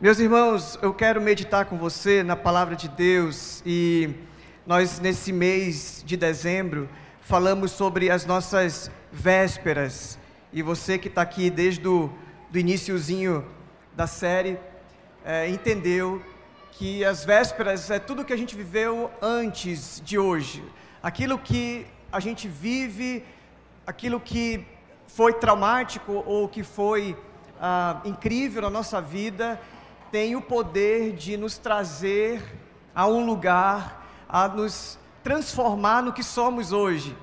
Meus irmãos, eu quero meditar com você na palavra de Deus e nós nesse mês de dezembro falamos sobre as nossas vésperas. E você que está aqui desde o do iníciozinho da série é, entendeu que as vésperas é tudo que a gente viveu antes de hoje, aquilo que a gente vive, aquilo que foi traumático ou que foi ah, incrível na nossa vida tem o poder de nos trazer a um lugar, a nos transformar no que somos hoje.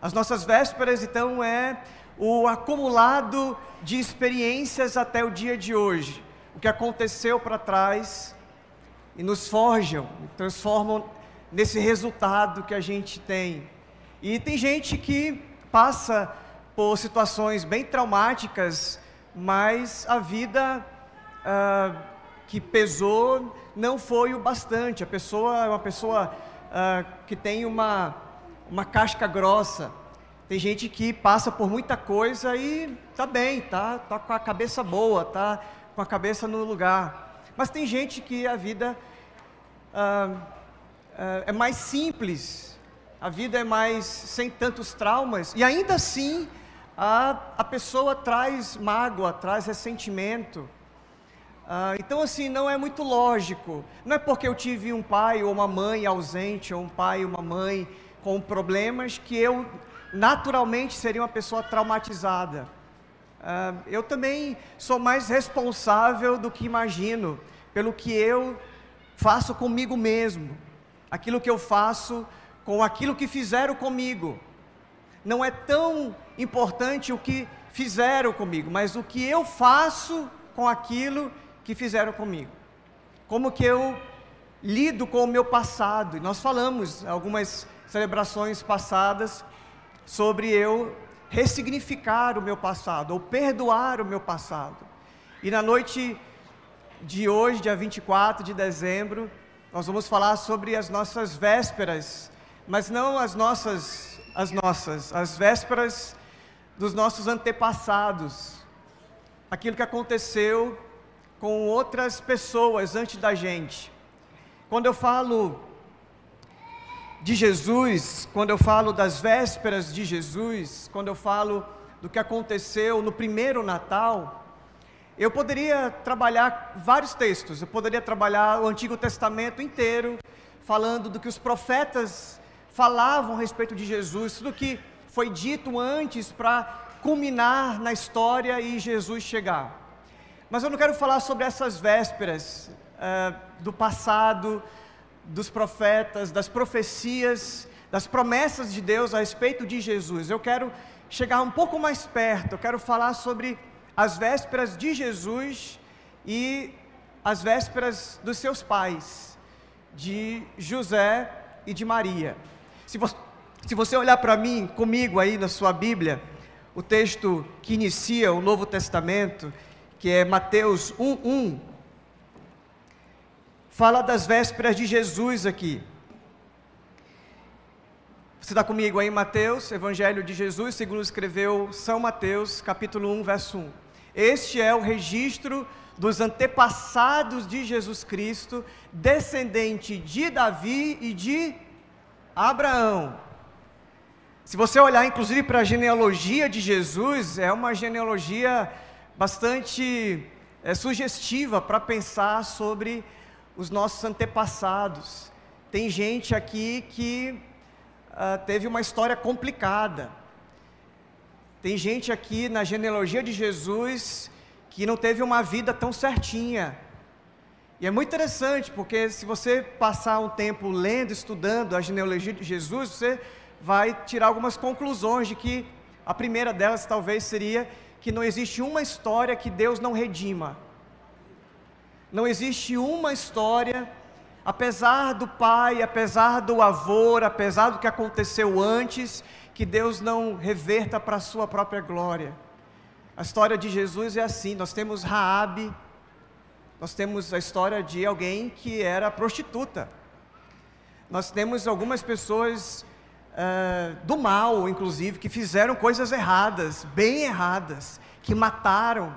As nossas vésperas, então, é o acumulado de experiências até o dia de hoje, o que aconteceu para trás e nos forjam, transformam nesse resultado que a gente tem. E tem gente que passa por situações bem traumáticas, mas a vida ah, que pesou não foi o bastante. A pessoa é uma pessoa uh, que tem uma, uma casca grossa. Tem gente que passa por muita coisa e tá bem, tá, tá com a cabeça boa, tá com a cabeça no lugar. Mas tem gente que a vida uh, uh, é mais simples, a vida é mais sem tantos traumas e ainda assim a, a pessoa traz mágoa, traz ressentimento. Ah, então, assim, não é muito lógico. Não é porque eu tive um pai ou uma mãe ausente, ou um pai ou uma mãe com problemas, que eu naturalmente seria uma pessoa traumatizada. Ah, eu também sou mais responsável do que imagino, pelo que eu faço comigo mesmo, aquilo que eu faço com aquilo que fizeram comigo. Não é tão importante o que fizeram comigo, mas o que eu faço com aquilo que fizeram comigo. Como que eu lido com o meu passado. E nós falamos algumas celebrações passadas sobre eu ressignificar o meu passado ou perdoar o meu passado. E na noite de hoje, dia 24 de dezembro, nós vamos falar sobre as nossas vésperas, mas não as nossas, as nossas, as vésperas dos nossos antepassados. Aquilo que aconteceu com outras pessoas antes da gente. Quando eu falo de Jesus, quando eu falo das vésperas de Jesus, quando eu falo do que aconteceu no primeiro Natal, eu poderia trabalhar vários textos, eu poderia trabalhar o Antigo Testamento inteiro, falando do que os profetas falavam a respeito de Jesus, tudo que foi dito antes para culminar na história e Jesus chegar. Mas eu não quero falar sobre essas vésperas uh, do passado, dos profetas, das profecias, das promessas de Deus a respeito de Jesus. Eu quero chegar um pouco mais perto, eu quero falar sobre as vésperas de Jesus e as vésperas dos seus pais, de José e de Maria. Se você, se você olhar para mim, comigo aí na sua Bíblia, o texto que inicia o Novo Testamento, que é Mateus 1:1, fala das vésperas de Jesus aqui. Você está comigo aí, Mateus, Evangelho de Jesus, segundo escreveu São Mateus, capítulo 1, verso 1. Este é o registro dos antepassados de Jesus Cristo, descendente de Davi e de Abraão. Se você olhar, inclusive, para a genealogia de Jesus, é uma genealogia bastante é, sugestiva para pensar sobre os nossos antepassados. Tem gente aqui que uh, teve uma história complicada. Tem gente aqui na genealogia de Jesus que não teve uma vida tão certinha. E é muito interessante, porque se você passar um tempo lendo, estudando a genealogia de Jesus, você vai tirar algumas conclusões de que a primeira delas talvez seria que não existe uma história que Deus não redima. Não existe uma história, apesar do pai, apesar do avô, apesar do que aconteceu antes, que Deus não reverta para a sua própria glória. A história de Jesus é assim, nós temos Raabe, nós temos a história de alguém que era prostituta. Nós temos algumas pessoas uh, do mal, inclusive, que fizeram coisas erradas, bem erradas, que mataram.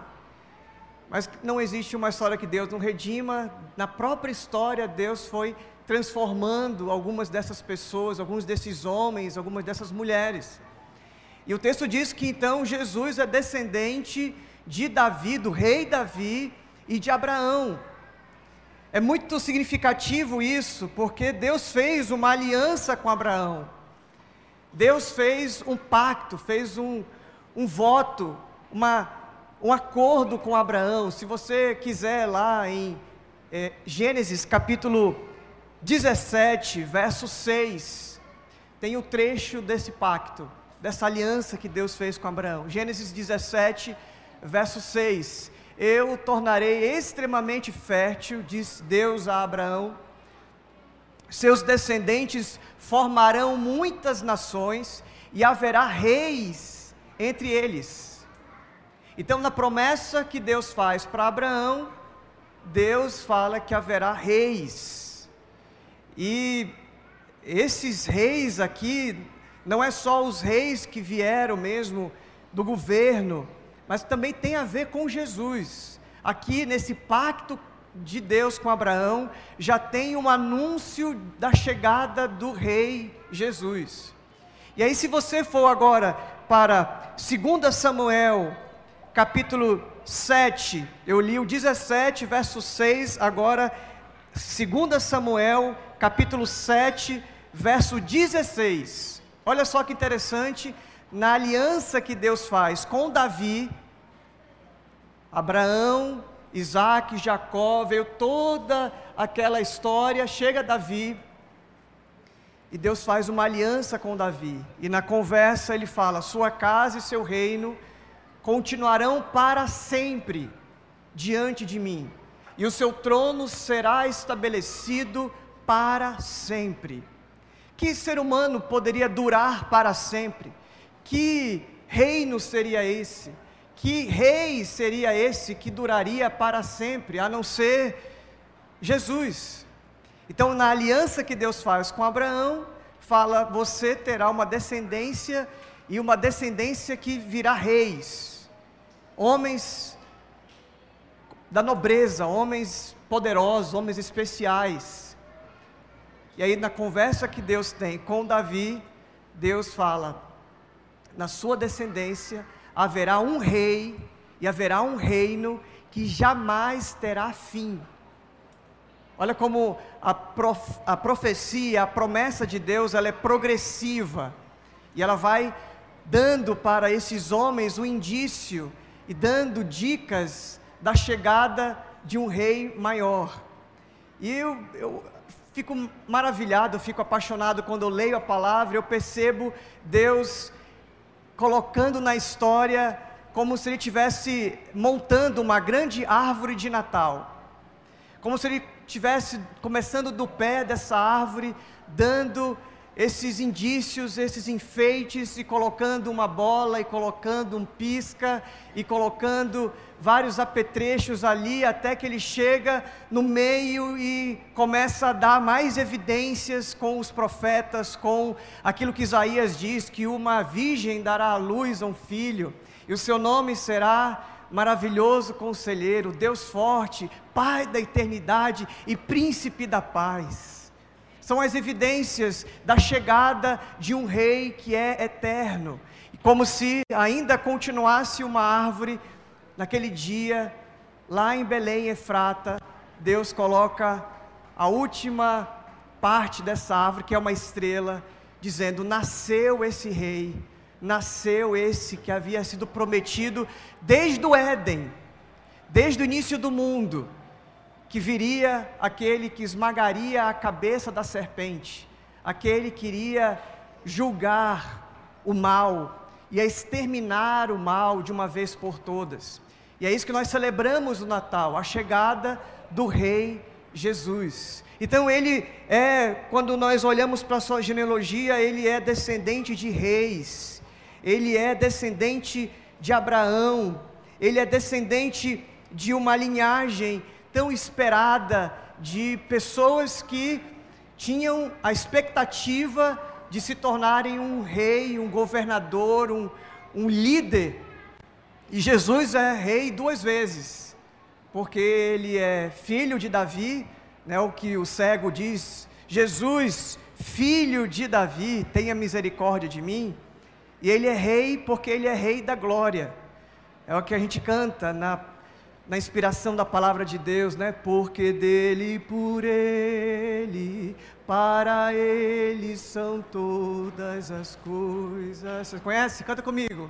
Mas não existe uma história que Deus não redima. Na própria história, Deus foi transformando algumas dessas pessoas, alguns desses homens, algumas dessas mulheres. E o texto diz que então Jesus é descendente de Davi, do rei Davi e de Abraão. É muito significativo isso, porque Deus fez uma aliança com Abraão. Deus fez um pacto, fez um, um voto, uma um acordo com Abraão. Se você quiser lá em é, Gênesis capítulo 17, verso 6, tem o um trecho desse pacto, dessa aliança que Deus fez com Abraão. Gênesis 17, verso 6. Eu tornarei extremamente fértil, diz Deus a Abraão. Seus descendentes formarão muitas nações e haverá reis entre eles. Então, na promessa que Deus faz para Abraão, Deus fala que haverá reis. E esses reis aqui, não é só os reis que vieram mesmo do governo, mas também tem a ver com Jesus. Aqui nesse pacto de Deus com Abraão, já tem um anúncio da chegada do rei Jesus. E aí, se você for agora para 2 Samuel capítulo 7, eu li o 17, verso 6, agora 2 Samuel, capítulo 7, verso 16. Olha só que interessante, na aliança que Deus faz com Davi, Abraão, Isaac, Jacó, veio toda aquela história, chega Davi, e Deus faz uma aliança com Davi, e na conversa ele fala: Sua casa e seu reino continuarão para sempre diante de mim, e o seu trono será estabelecido para sempre. Que ser humano poderia durar para sempre? Que reino seria esse? Que rei seria esse que duraria para sempre, a não ser Jesus? Então, na aliança que Deus faz com Abraão, fala: você terá uma descendência e uma descendência que virá reis homens da nobreza, homens poderosos, homens especiais. E aí, na conversa que Deus tem com Davi, Deus fala: na sua descendência haverá um rei e haverá um reino que jamais terá fim. Olha como a, prof, a profecia, a promessa de Deus, ela é progressiva e ela vai dando para esses homens o indício e dando dicas da chegada de um rei maior. E eu, eu fico maravilhado, fico apaixonado quando eu leio a palavra, eu percebo Deus colocando na história como se ele estivesse montando uma grande árvore de Natal. Como se ele estivesse começando do pé dessa árvore, dando esses indícios, esses enfeites, e colocando uma bola, e colocando um pisca, e colocando vários apetrechos ali, até que ele chega no meio e começa a dar mais evidências com os profetas, com aquilo que Isaías diz: que uma virgem dará à luz a um filho, e o seu nome será maravilhoso conselheiro, Deus forte, Pai da eternidade e príncipe da paz são as evidências da chegada de um rei que é eterno. Como se ainda continuasse uma árvore, naquele dia, lá em Belém, Efrata, Deus coloca a última parte dessa árvore, que é uma estrela, dizendo: Nasceu esse rei, nasceu esse que havia sido prometido desde o Éden, desde o início do mundo que viria aquele que esmagaria a cabeça da serpente, aquele que iria julgar o mal e exterminar o mal de uma vez por todas. E é isso que nós celebramos no Natal, a chegada do Rei Jesus. Então ele é, quando nós olhamos para a sua genealogia, ele é descendente de reis, ele é descendente de Abraão, ele é descendente de uma linhagem tão esperada de pessoas que tinham a expectativa de se tornarem um rei, um governador, um, um líder. E Jesus é rei duas vezes. porque ele é filho de Davi, né, o que o cego diz: Jesus, filho de Davi, tenha misericórdia de mim. E ele é rei porque ele é rei da glória. É o que a gente canta na, na inspiração da palavra de Deus, né? Porque dele, por ele, para ele são todas as coisas. Você conhece? Canta comigo.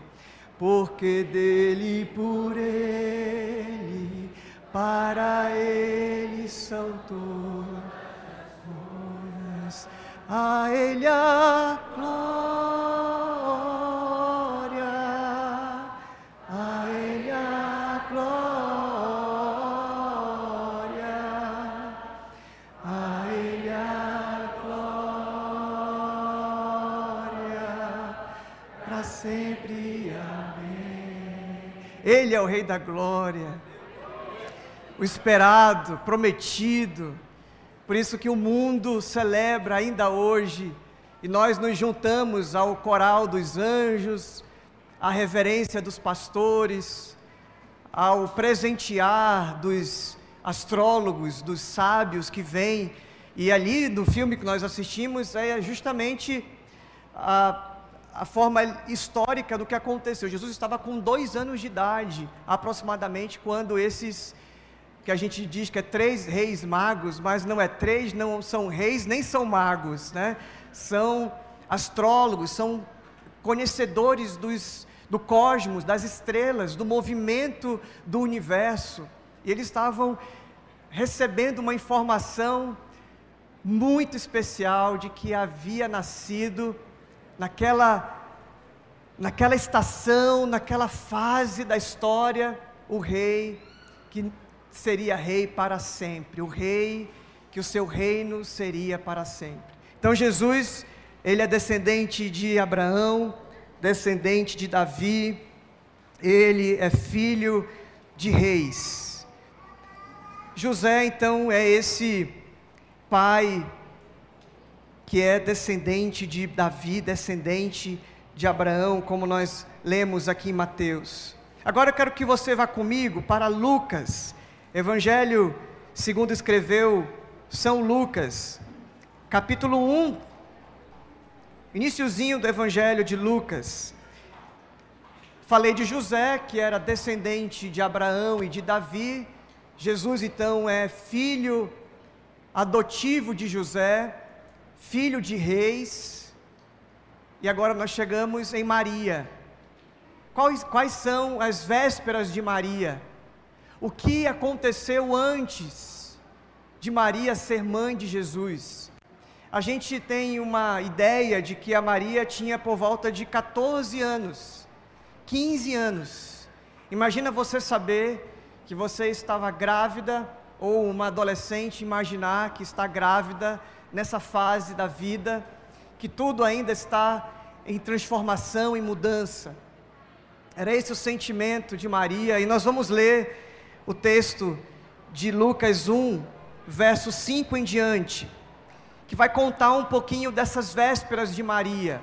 Porque dele, por ele, para ele são todas as coisas. A ele a glória. Ele é o Rei da Glória, o esperado, prometido. Por isso que o mundo celebra ainda hoje, e nós nos juntamos ao coral dos anjos, à reverência dos pastores, ao presentear dos astrólogos, dos sábios que vêm. E ali no filme que nós assistimos é justamente a a forma histórica do que aconteceu. Jesus estava com dois anos de idade, aproximadamente, quando esses, que a gente diz que é três reis magos, mas não é três, não são reis nem são magos, né? São astrólogos, são conhecedores dos, do cosmos, das estrelas, do movimento do universo. E eles estavam recebendo uma informação muito especial de que havia nascido naquela, naquela estação, naquela fase da história, o rei que seria rei para sempre, o rei que o seu reino seria para sempre. Então Jesus, ele é descendente de Abraão, descendente de Davi, ele é filho de reis. José, então, é esse pai que é descendente de Davi, descendente de Abraão, como nós lemos aqui em Mateus. Agora eu quero que você vá comigo para Lucas, Evangelho segundo escreveu São Lucas, capítulo 1, iníciozinho do Evangelho de Lucas. Falei de José, que era descendente de Abraão e de Davi. Jesus, então, é filho adotivo de José filho de reis, e agora nós chegamos em Maria. Quais, quais são as vésperas de Maria? O que aconteceu antes de Maria ser mãe de Jesus? A gente tem uma ideia de que a Maria tinha por volta de 14 anos, 15 anos. Imagina você saber que você estava grávida, ou uma adolescente imaginar que está grávida nessa fase da vida, que tudo ainda está em transformação e mudança. Era esse o sentimento de Maria, e nós vamos ler o texto de Lucas 1, verso 5 em diante, que vai contar um pouquinho dessas vésperas de Maria.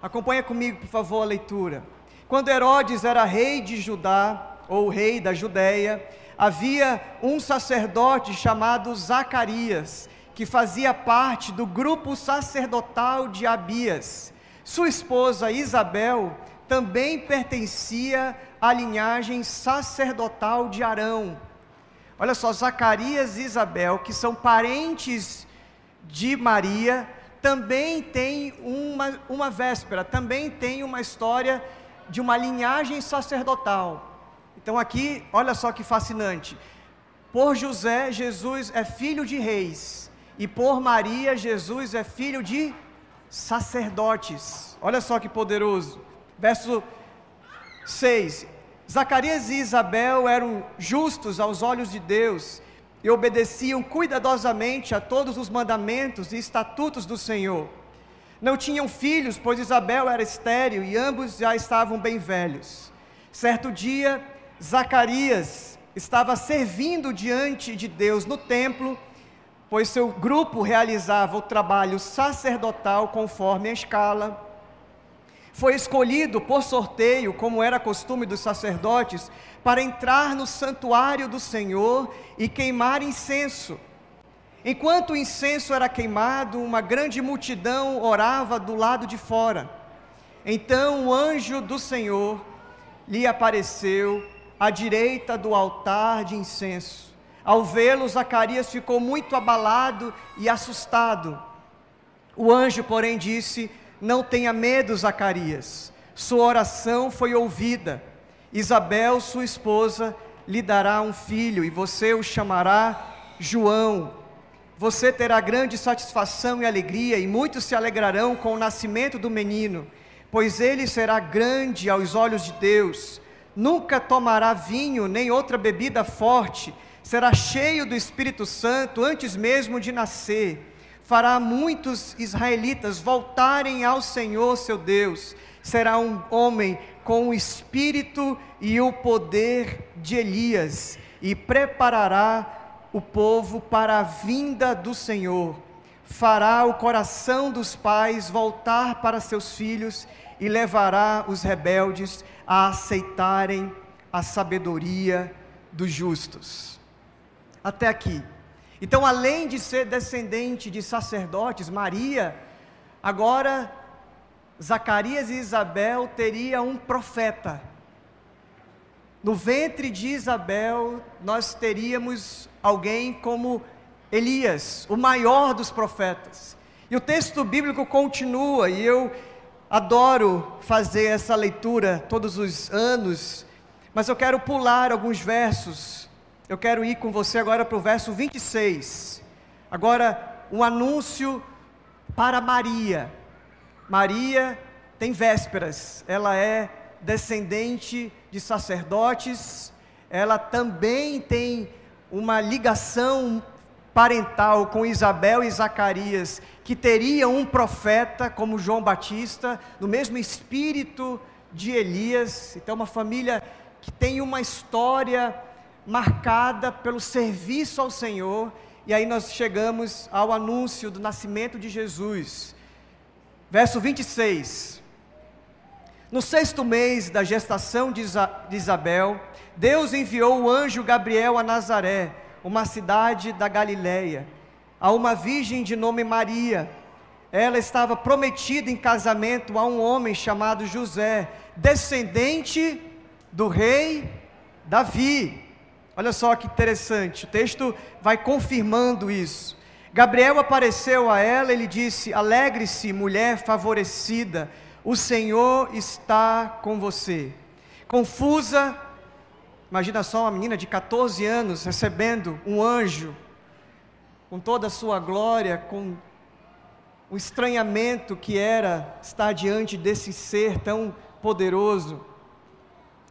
Acompanha comigo, por favor, a leitura. Quando Herodes era rei de Judá, ou rei da Judéia, havia um sacerdote chamado Zacarias, que fazia parte do grupo sacerdotal de Abias. Sua esposa Isabel também pertencia à linhagem sacerdotal de Arão. Olha só, Zacarias e Isabel, que são parentes de Maria, também tem uma, uma véspera, também tem uma história de uma linhagem sacerdotal. Então aqui, olha só que fascinante. Por José, Jesus é filho de reis e por Maria, Jesus é filho de sacerdotes. Olha só que poderoso. Verso 6. Zacarias e Isabel eram justos aos olhos de Deus e obedeciam cuidadosamente a todos os mandamentos e estatutos do Senhor. Não tinham filhos, pois Isabel era estéril e ambos já estavam bem velhos. Certo dia, Zacarias estava servindo diante de Deus no templo pois seu grupo realizava o trabalho sacerdotal conforme a escala. foi escolhido por sorteio, como era costume dos sacerdotes, para entrar no santuário do Senhor e queimar incenso. Enquanto o incenso era queimado, uma grande multidão orava do lado de fora. Então o anjo do Senhor lhe apareceu à direita do altar de incenso. Ao vê-lo, Zacarias ficou muito abalado e assustado. O anjo, porém, disse: Não tenha medo, Zacarias, sua oração foi ouvida. Isabel, sua esposa, lhe dará um filho e você o chamará João. Você terá grande satisfação e alegria, e muitos se alegrarão com o nascimento do menino, pois ele será grande aos olhos de Deus. Nunca tomará vinho nem outra bebida forte, será cheio do Espírito Santo antes mesmo de nascer fará muitos israelitas voltarem ao Senhor seu Deus. Será um homem com o espírito e o poder de Elias e preparará o povo para a vinda do Senhor. Fará o coração dos pais voltar para seus filhos e levará os rebeldes a aceitarem a sabedoria dos justos. Até aqui. Então, além de ser descendente de sacerdotes, Maria, agora Zacarias e Isabel teriam um profeta. No ventre de Isabel, nós teríamos alguém como Elias, o maior dos profetas. E o texto bíblico continua, e eu adoro fazer essa leitura todos os anos, mas eu quero pular alguns versos eu quero ir com você agora para o verso 26. Agora, um anúncio para Maria. Maria tem vésperas, ela é descendente de sacerdotes, ela também tem uma ligação parental com Isabel e Zacarias, que teriam um profeta como João Batista, no mesmo espírito de Elias. Então, uma família que tem uma história marcada pelo serviço ao Senhor, e aí nós chegamos ao anúncio do nascimento de Jesus. Verso 26. No sexto mês da gestação de Isabel, Deus enviou o anjo Gabriel a Nazaré, uma cidade da Galiléia, a uma virgem de nome Maria. Ela estava prometida em casamento a um homem chamado José, descendente do rei Davi. Olha só que interessante, o texto vai confirmando isso. Gabriel apareceu a ela e lhe disse: Alegre-se, mulher favorecida, o Senhor está com você. Confusa, imagina só uma menina de 14 anos recebendo um anjo, com toda a sua glória, com o estranhamento que era estar diante desse ser tão poderoso.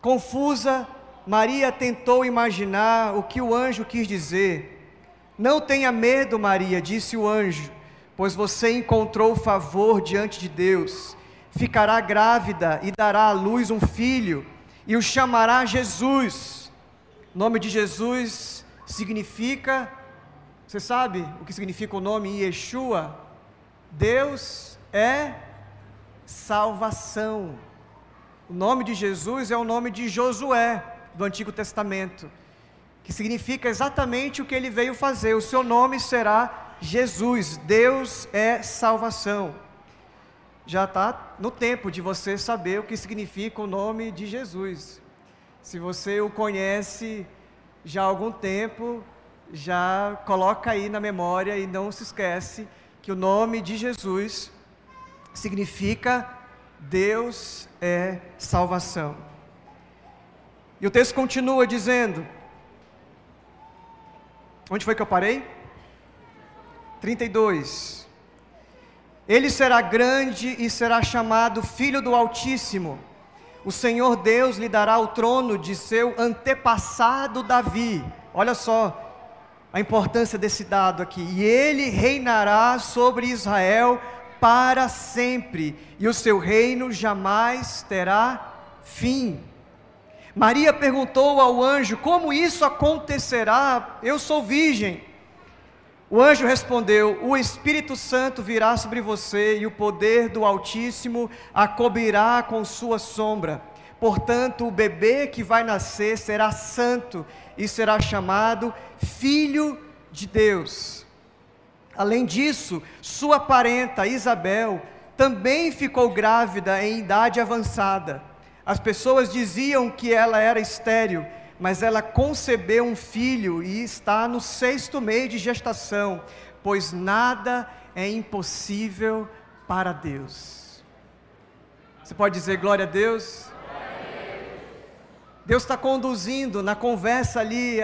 Confusa, Maria tentou imaginar o que o anjo quis dizer. Não tenha medo, Maria, disse o anjo, pois você encontrou favor diante de Deus. Ficará grávida e dará à luz um filho, e o chamará Jesus. O nome de Jesus significa, você sabe o que significa o nome Yeshua? Deus é salvação. O nome de Jesus é o nome de Josué do Antigo Testamento, que significa exatamente o que ele veio fazer. O seu nome será Jesus, Deus é salvação. Já está no tempo de você saber o que significa o nome de Jesus. Se você o conhece já há algum tempo, já coloca aí na memória e não se esquece que o nome de Jesus significa Deus é salvação. E o texto continua dizendo: Onde foi que eu parei? 32. Ele será grande e será chamado Filho do Altíssimo. O Senhor Deus lhe dará o trono de seu antepassado Davi. Olha só a importância desse dado aqui. E ele reinará sobre Israel para sempre, e o seu reino jamais terá fim. Maria perguntou ao anjo: Como isso acontecerá? Eu sou virgem. O anjo respondeu: O Espírito Santo virá sobre você e o poder do Altíssimo a cobrirá com sua sombra. Portanto, o bebê que vai nascer será santo e será chamado Filho de Deus. Além disso, sua parenta Isabel também ficou grávida em idade avançada. As pessoas diziam que ela era estéril mas ela concebeu um filho e está no sexto mês de gestação, pois nada é impossível para Deus. Você pode dizer glória a Deus? Deus está conduzindo na conversa ali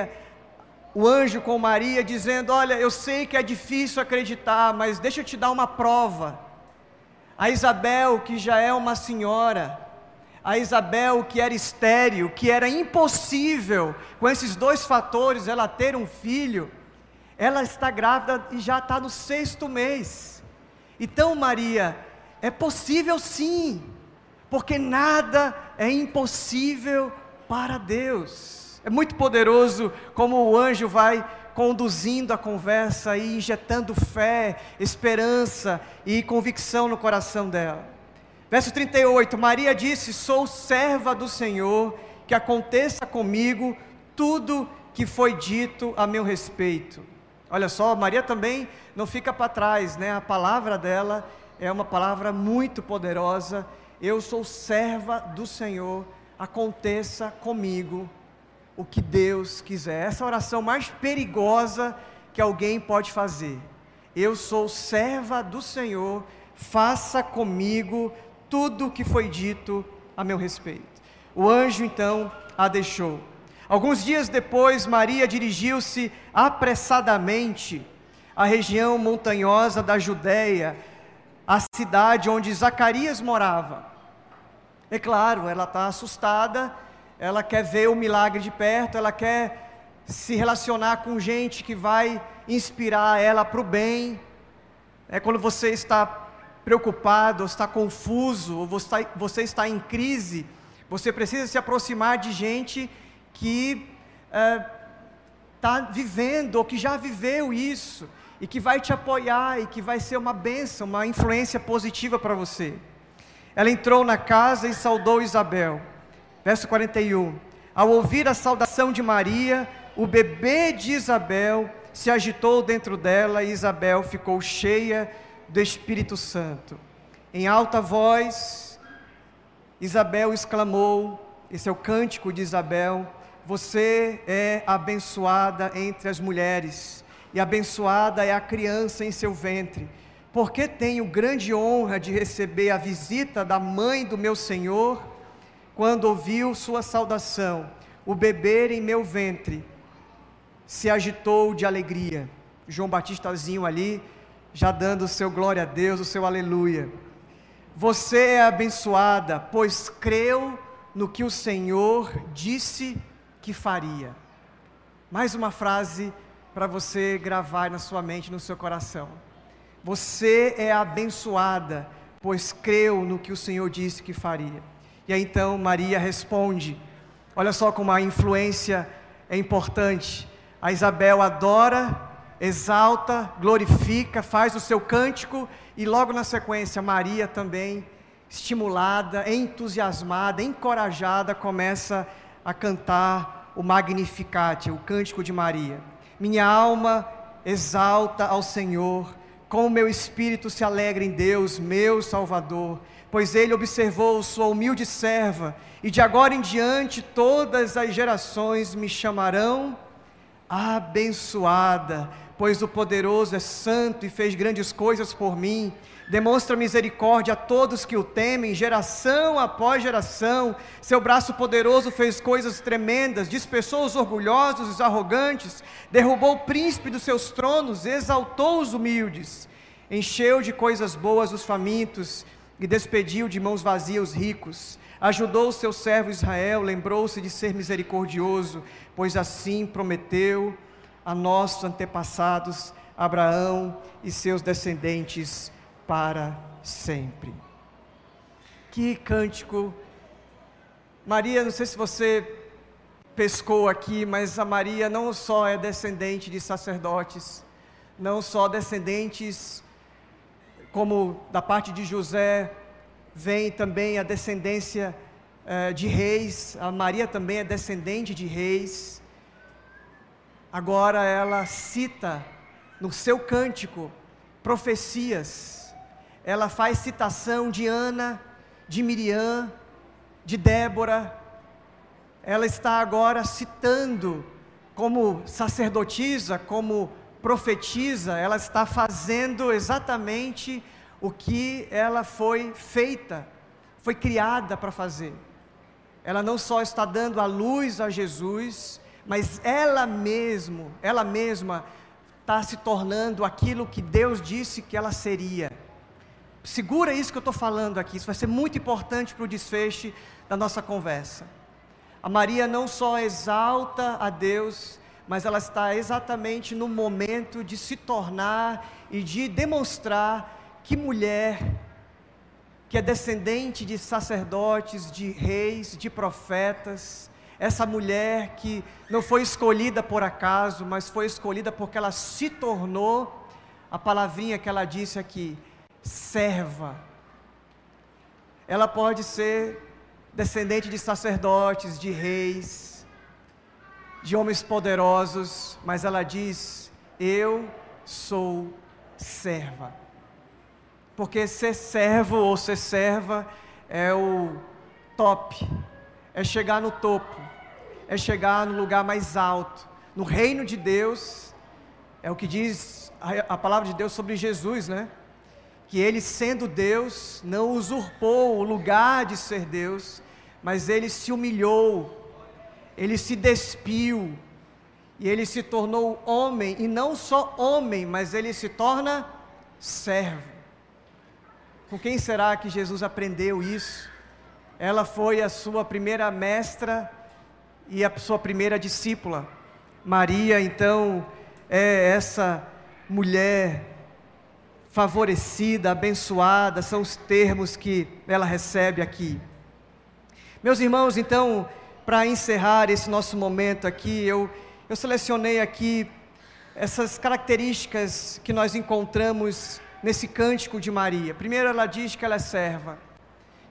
o anjo com Maria, dizendo: Olha, eu sei que é difícil acreditar, mas deixa eu te dar uma prova. A Isabel, que já é uma senhora, a Isabel, que era estéril, que era impossível, com esses dois fatores, ela ter um filho, ela está grávida e já está no sexto mês. Então, Maria, é possível sim, porque nada é impossível para Deus. É muito poderoso como o anjo vai conduzindo a conversa e injetando fé, esperança e convicção no coração dela. Verso 38: Maria disse: Sou serva do Senhor, que aconteça comigo tudo que foi dito a meu respeito. Olha só, Maria também não fica para trás, né? A palavra dela é uma palavra muito poderosa. Eu sou serva do Senhor, aconteça comigo o que Deus quiser. Essa é oração mais perigosa que alguém pode fazer. Eu sou serva do Senhor, faça comigo tudo o que foi dito a meu respeito. O anjo então a deixou. Alguns dias depois, Maria dirigiu-se apressadamente à região montanhosa da Judéia, à cidade onde Zacarias morava. É claro, ela está assustada, ela quer ver o milagre de perto, ela quer se relacionar com gente que vai inspirar ela para o bem. É quando você está preocupado, ou está confuso, ou você está em crise, você precisa se aproximar de gente que está é, vivendo ou que já viveu isso e que vai te apoiar e que vai ser uma bênção, uma influência positiva para você. Ela entrou na casa e saudou Isabel. Verso 41. Ao ouvir a saudação de Maria, o bebê de Isabel se agitou dentro dela e Isabel ficou cheia do Espírito Santo. Em alta voz, Isabel exclamou, esse é o cântico de Isabel: Você é abençoada entre as mulheres, e abençoada é a criança em seu ventre, porque tenho grande honra de receber a visita da mãe do meu Senhor. Quando ouviu sua saudação, o bebê em meu ventre se agitou de alegria. João Batistazinho ali já dando o seu glória a Deus, o seu aleluia. Você é abençoada, pois creu no que o Senhor disse que faria. Mais uma frase para você gravar na sua mente, no seu coração. Você é abençoada, pois creu no que o Senhor disse que faria. E aí então Maria responde: Olha só como a influência é importante. A Isabel adora exalta, glorifica, faz o seu cântico e logo na sequência Maria também, estimulada, entusiasmada, encorajada, começa a cantar o Magnificat, o cântico de Maria. Minha alma exalta ao Senhor, com o meu espírito se alegra em Deus, meu Salvador, pois ele observou sua humilde serva, e de agora em diante todas as gerações me chamarão abençoada, pois o poderoso é santo e fez grandes coisas por mim. Demonstra misericórdia a todos que o temem, geração após geração. Seu braço poderoso fez coisas tremendas, dispersou os orgulhosos e os arrogantes, derrubou o príncipe dos seus tronos, exaltou os humildes, encheu de coisas boas os famintos e despediu de mãos vazias os ricos. Ajudou o seu servo Israel, lembrou-se de ser misericordioso, pois assim prometeu a nossos antepassados, Abraão e seus descendentes para sempre. Que cântico! Maria, não sei se você pescou aqui, mas a Maria não só é descendente de sacerdotes, não só descendentes como da parte de José, vem também a descendência eh, de reis, a Maria também é descendente de reis. Agora ela cita no seu cântico profecias, ela faz citação de Ana, de Miriam, de Débora, ela está agora citando como sacerdotisa, como profetiza, ela está fazendo exatamente o que ela foi feita, foi criada para fazer. Ela não só está dando a luz a Jesus, mas ela mesmo, ela mesma está se tornando aquilo que Deus disse que ela seria. Segura isso que eu estou falando aqui, isso vai ser muito importante para o desfecho da nossa conversa. A Maria não só exalta a Deus, mas ela está exatamente no momento de se tornar e de demonstrar que mulher, que é descendente de sacerdotes, de reis, de profetas, essa mulher que não foi escolhida por acaso, mas foi escolhida porque ela se tornou, a palavrinha que ela disse aqui, serva. Ela pode ser descendente de sacerdotes, de reis, de homens poderosos, mas ela diz: Eu sou serva. Porque ser servo ou ser serva é o top, é chegar no topo, é chegar no lugar mais alto. No reino de Deus, é o que diz a, a palavra de Deus sobre Jesus, né? que ele, sendo Deus, não usurpou o lugar de ser Deus, mas ele se humilhou, ele se despiu, e ele se tornou homem, e não só homem, mas ele se torna servo. Com quem será que Jesus aprendeu isso? Ela foi a sua primeira mestra e a sua primeira discípula. Maria, então, é essa mulher favorecida, abençoada, são os termos que ela recebe aqui. Meus irmãos, então, para encerrar esse nosso momento aqui, eu, eu selecionei aqui essas características que nós encontramos nesse cântico de Maria. Primeiro, ela diz que ela é serva,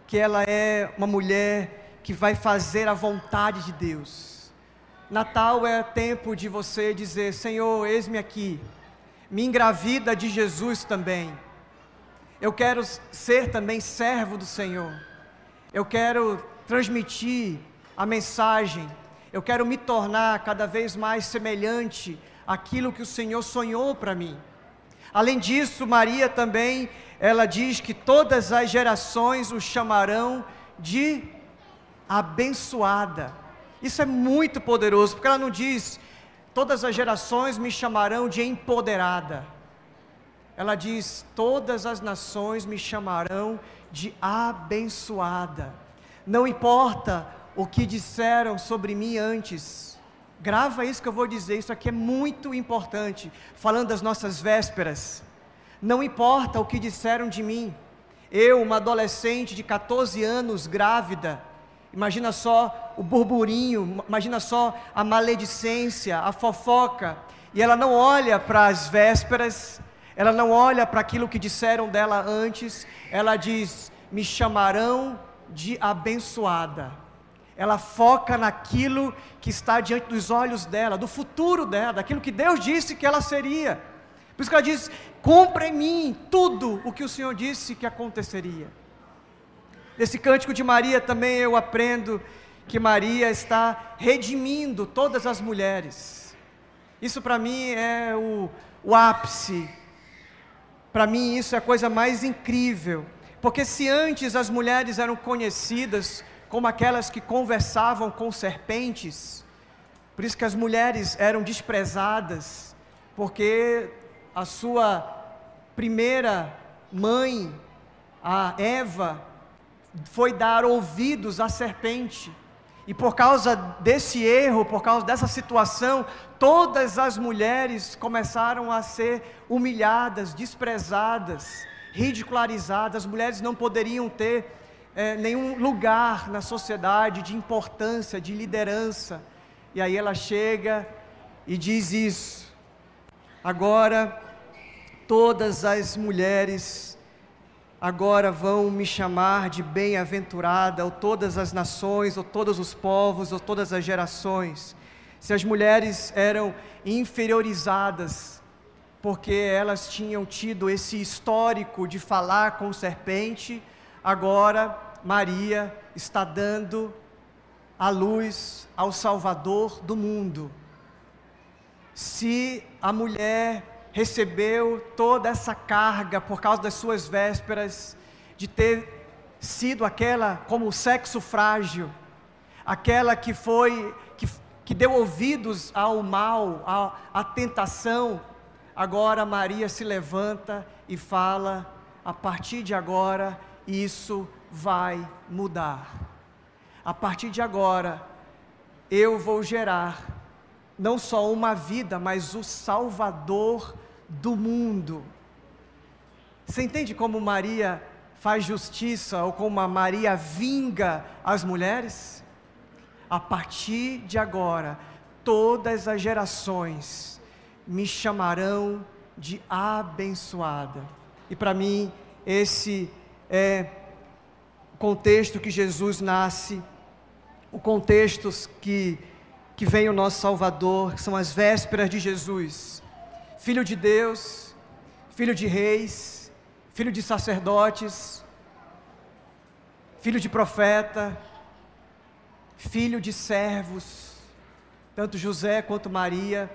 que ela é uma mulher que vai fazer a vontade de Deus. Natal é tempo de você dizer: Senhor, eis-me aqui me engravida de Jesus também. Eu quero ser também servo do Senhor. Eu quero transmitir a mensagem. Eu quero me tornar cada vez mais semelhante àquilo que o Senhor sonhou para mim. Além disso, Maria também, ela diz que todas as gerações o chamarão de abençoada. Isso é muito poderoso, porque ela não diz todas as gerações me chamarão de empoderada. Ela diz: todas as nações me chamarão de abençoada. Não importa o que disseram sobre mim antes. Grava isso que eu vou dizer, isso aqui é muito importante. Falando das nossas vésperas. Não importa o que disseram de mim. Eu, uma adolescente de 14 anos, grávida, Imagina só o burburinho, imagina só a maledicência, a fofoca. E ela não olha para as vésperas, ela não olha para aquilo que disseram dela antes, ela diz: Me chamarão de abençoada. Ela foca naquilo que está diante dos olhos dela, do futuro dela, daquilo que Deus disse que ela seria. Por isso que ela diz: Cumpra em mim tudo o que o Senhor disse que aconteceria. Nesse cântico de Maria também eu aprendo que Maria está redimindo todas as mulheres. Isso para mim é o, o ápice. Para mim isso é a coisa mais incrível. Porque se antes as mulheres eram conhecidas como aquelas que conversavam com serpentes, por isso que as mulheres eram desprezadas, porque a sua primeira mãe, a Eva, foi dar ouvidos à serpente. E por causa desse erro, por causa dessa situação, todas as mulheres começaram a ser humilhadas, desprezadas, ridicularizadas. As mulheres não poderiam ter é, nenhum lugar na sociedade de importância, de liderança. E aí ela chega e diz isso. Agora todas as mulheres agora vão me chamar de bem-aventurada, ou todas as nações, ou todos os povos, ou todas as gerações. Se as mulheres eram inferiorizadas, porque elas tinham tido esse histórico de falar com serpente, agora Maria está dando a luz ao Salvador do mundo. Se a mulher recebeu toda essa carga por causa das suas vésperas, de ter sido aquela como o sexo frágil, aquela que foi, que, que deu ouvidos ao mal, à, à tentação, agora Maria se levanta e fala: a partir de agora, isso vai mudar. A partir de agora, eu vou gerar não só uma vida, mas o Salvador do mundo. Você entende como Maria faz justiça ou como a Maria vinga as mulheres? A partir de agora, todas as gerações me chamarão de abençoada. E para mim, esse é o contexto que Jesus nasce o contexto que, que vem o nosso Salvador, que são as vésperas de Jesus, Filho de Deus, Filho de reis, Filho de sacerdotes, Filho de profeta, Filho de servos, tanto José quanto Maria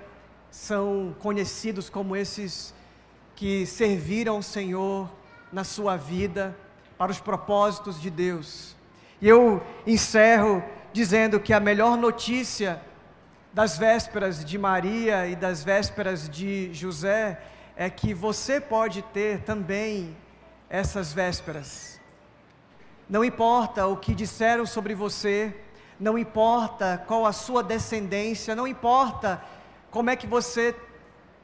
são conhecidos como esses que serviram o Senhor na sua vida para os propósitos de Deus. E eu encerro dizendo que a melhor notícia das vésperas de Maria e das vésperas de José é que você pode ter também essas vésperas. Não importa o que disseram sobre você, não importa qual a sua descendência, não importa como é que você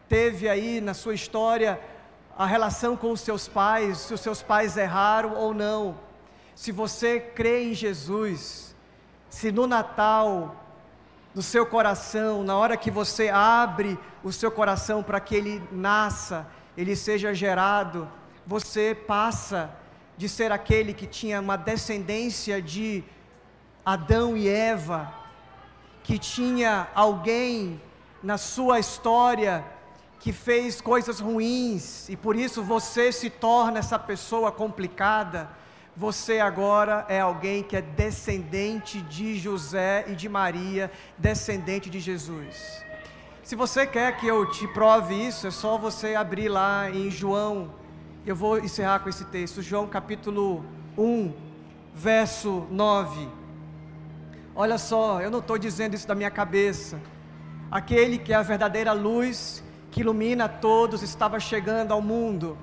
teve aí na sua história a relação com os seus pais, se os seus pais erraram ou não. Se você crê em Jesus, se no Natal, no seu coração, na hora que você abre o seu coração para que ele nasça, ele seja gerado, você passa de ser aquele que tinha uma descendência de Adão e Eva, que tinha alguém na sua história que fez coisas ruins e por isso você se torna essa pessoa complicada você agora é alguém que é descendente de José e de Maria, descendente de Jesus. Se você quer que eu te prove isso, é só você abrir lá em João. Eu vou encerrar com esse texto, João capítulo 1, verso 9. Olha só, eu não estou dizendo isso da minha cabeça. Aquele que é a verdadeira luz que ilumina todos estava chegando ao mundo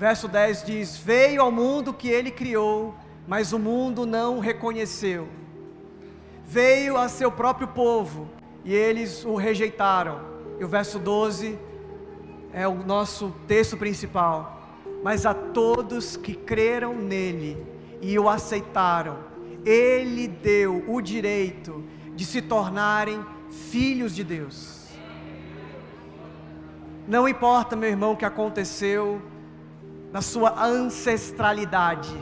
verso 10 diz: Veio ao mundo que ele criou, mas o mundo não o reconheceu. Veio a seu próprio povo e eles o rejeitaram. E o verso 12 é o nosso texto principal. Mas a todos que creram nele e o aceitaram, ele deu o direito de se tornarem filhos de Deus. Não importa, meu irmão, o que aconteceu na sua ancestralidade.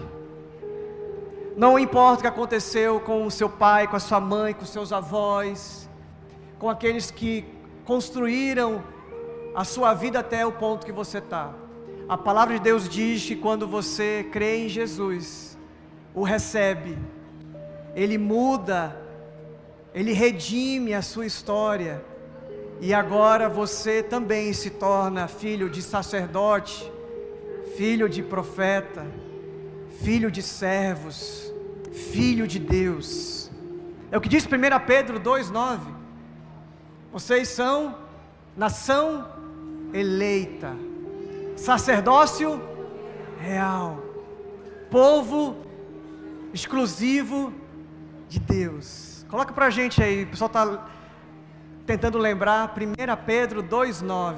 Não importa o que aconteceu com o seu pai, com a sua mãe, com seus avós, com aqueles que construíram a sua vida até o ponto que você está. A palavra de Deus diz que quando você crê em Jesus, o recebe, Ele muda, Ele redime a sua história, e agora você também se torna filho de sacerdote, filho de profeta, filho de servos, filho de Deus. É o que diz 1 Pedro 2,9. Vocês são nação eleita, sacerdócio real, povo exclusivo de Deus. Coloca para a gente aí, o pessoal está tentando lembrar, 1 Pedro 2,9.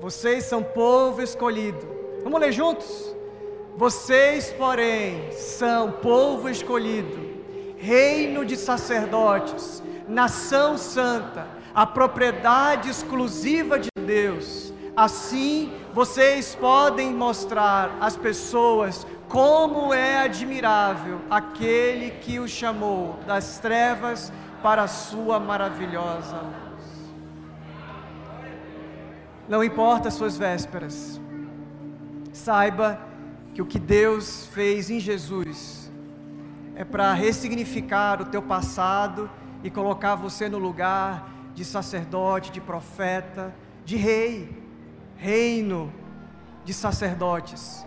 Vocês são povo escolhido Vamos ler juntos? Vocês, porém, são povo escolhido, reino de sacerdotes, nação santa, a propriedade exclusiva de Deus. Assim, vocês podem mostrar às pessoas como é admirável aquele que o chamou das trevas para a sua maravilhosa luz. Não importa as suas vésperas, saiba que o que Deus fez em Jesus é para ressignificar o teu passado e colocar você no lugar de sacerdote, de profeta, de rei, reino de sacerdotes